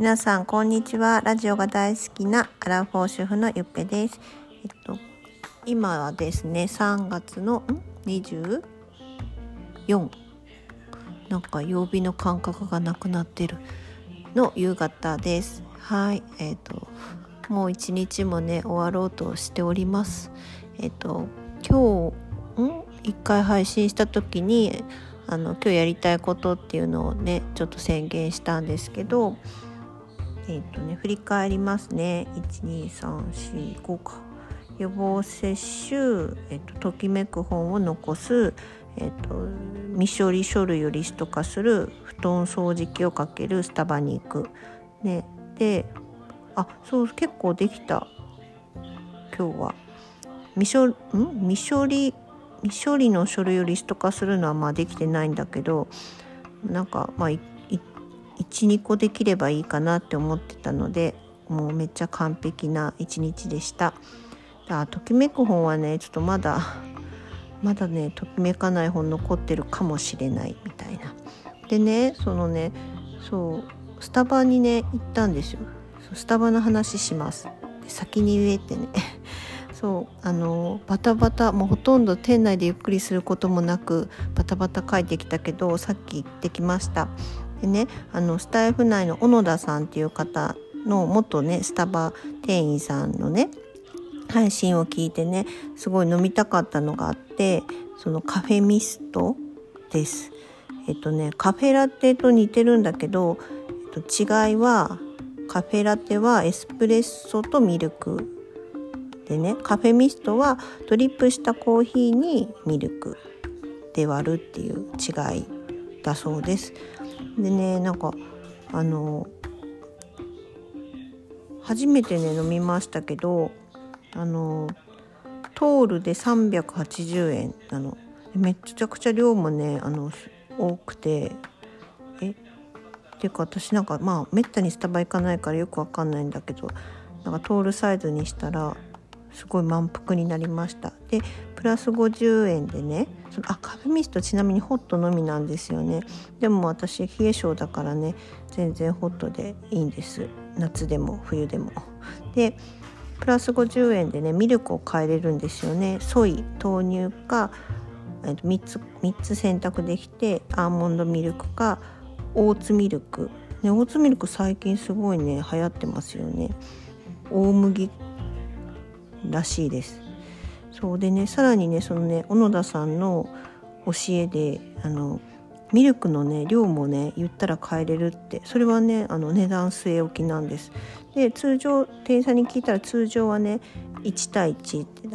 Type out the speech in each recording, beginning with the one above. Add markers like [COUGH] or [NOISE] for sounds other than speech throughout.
皆さんこんにちは。ラジオが大好きなアラフォー主婦のゆっぺです。えっと今はですね3月の24なんか曜日の感覚がなくなってる。の夕方です。はい。えっともう一日もね終わろうとしております。えっと今日ん？一回配信した時にあの今日やりたいことっていうのをねちょっと宣言したんですけどえっ、とね振り返りますね。12345か。予防接種、えっ、と、ときめく本を残す、えっ、と、未処理書類をリスト化する布団掃除機をかけるスタバに行く。ね、であそう結構できた。今日は。未処ん？未処理未処理の書類をリスト化するのはまあできてないんだけどなんかまあ12個できればいいかなって思ってたのでもうめっちゃ完璧な一日でした。あときめく本はねちょっとまだまだねときめかない本残ってるかもしれないみたいな。でねそのねそうスタバにね行ったんですよ。スタバの話します。先に言えってね [LAUGHS] そうあのバタバタもうほとんど店内でゆっくりすることもなくバタバタ帰ってきたけどさっき行ってきましたでねあのスタイフ内の小野田さんっていう方の元ねスタバ店員さんのね配信を聞いてねすごい飲みたかったのがあってそのカフェミストですえっとねカフェラテと似てるんだけど、えっと、違いはカフェラテはエスプレッソとミルクでねカフェミストはドリップしたコーヒーにミルクで割るっていう違いだそうです。でねなんかあの初めてね飲みましたけどあのトールで380円なの。めちゃくちゃ量もねあの多くてえっていうか私なんかまあめったにスタバ行かないからよくわかんないんだけどなんかトールサイズにしたらすごい満腹になりました。でプラス50円でねそのあカフェミストちなみにホットのみなんですよね。でも私冷え性だからね全然ホットでいいんです。夏でも冬でも。でプラス50円でねミルクを買えれるんですよね。ソイ豆乳か3つ ,3 つ選択できてアーモンドミルクかオーツミルク、ね、オーツミルク最近すごいね流行ってますよね。大麦らしいです。そうでねさらにねそのね小野田さんの教えであのミルクのね量もね言ったら変えれるってそれはねあの値段据え置きなんです。で通常店員さんに聞いたら通常はね1対1って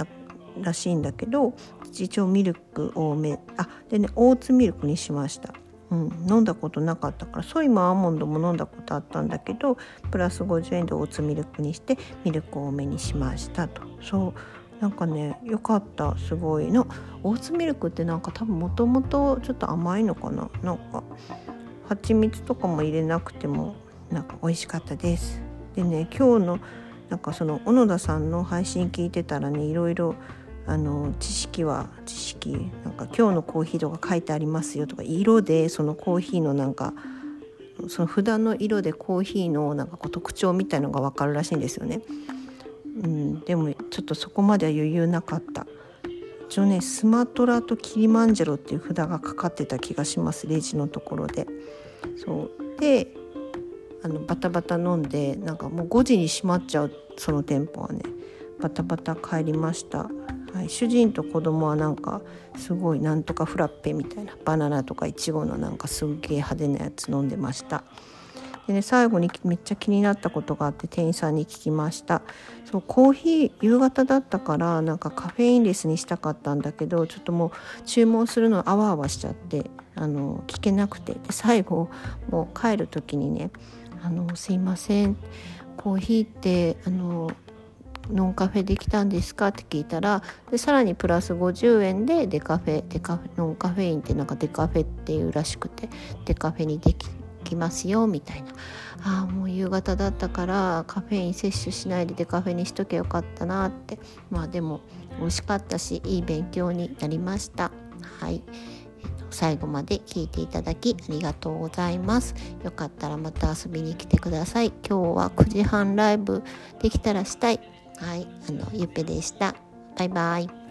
らしいんだけど一応ミルク多めあでねオーツミルクにしました。うん、飲んだことなかったからソイもアーモンドも飲んだことあったんだけどプラス50円でオーツミルクにしてミルク多めにしましたと。そうなんかねよかったすごい。のオーツミルクってなんか多分もともとちょっと甘いのかな？なんか蜂蜜とかも入れなくてもなんか美味しかったです。でね今日のなんかその小野田さんの配信聞いてたらねいろいろあの知識は知識なんか今日のコーヒーとか書いてありますよとか色でそのコーヒーのなんかその札の色でコーヒーのなんかこう特徴みたいのが分かるらしいんですよね。うん、でもちょっとそこまでは余裕なかった。一応ねスマトラとキリマンジェロっていう札がかかってた気がしますレジのところで。そうであのバタバタ飲んでなんかもう5時に閉まっちゃうその店舗はねバタバタ帰りましたはい、主人と子供はなんかすごいなんとかフラッペみたいなバナナとかいちごのなんかすっげえ派手なやつ飲んでました。でね最後にめっちゃ気になったことがあって店員さんに聞きました。そうコーヒー夕方だったからなんかカフェインレスにしたかったんだけどちょっともう注文するのあわあわしちゃってあの聞けなくて。で最後もう帰る時にね「あのすいません。コーヒーってあのノンカフェできたんですか？って聞いたらでさらにプラス50円でデカフェデカフェノンカフェインってなんかデカフェっていうらしくてデカフェにでききますよみたいな。あもう夕方だったからカフェイン摂取しないでデカフェにしとけよかったなって。まあでも美味しかったしいい勉強になりました。はい、えっと、最後まで聞いていただきありがとうございます。よかったらまた遊びに来てください。今日は9時半ライブできたらしたい。はい、あのゆっぺでした。バイバイ。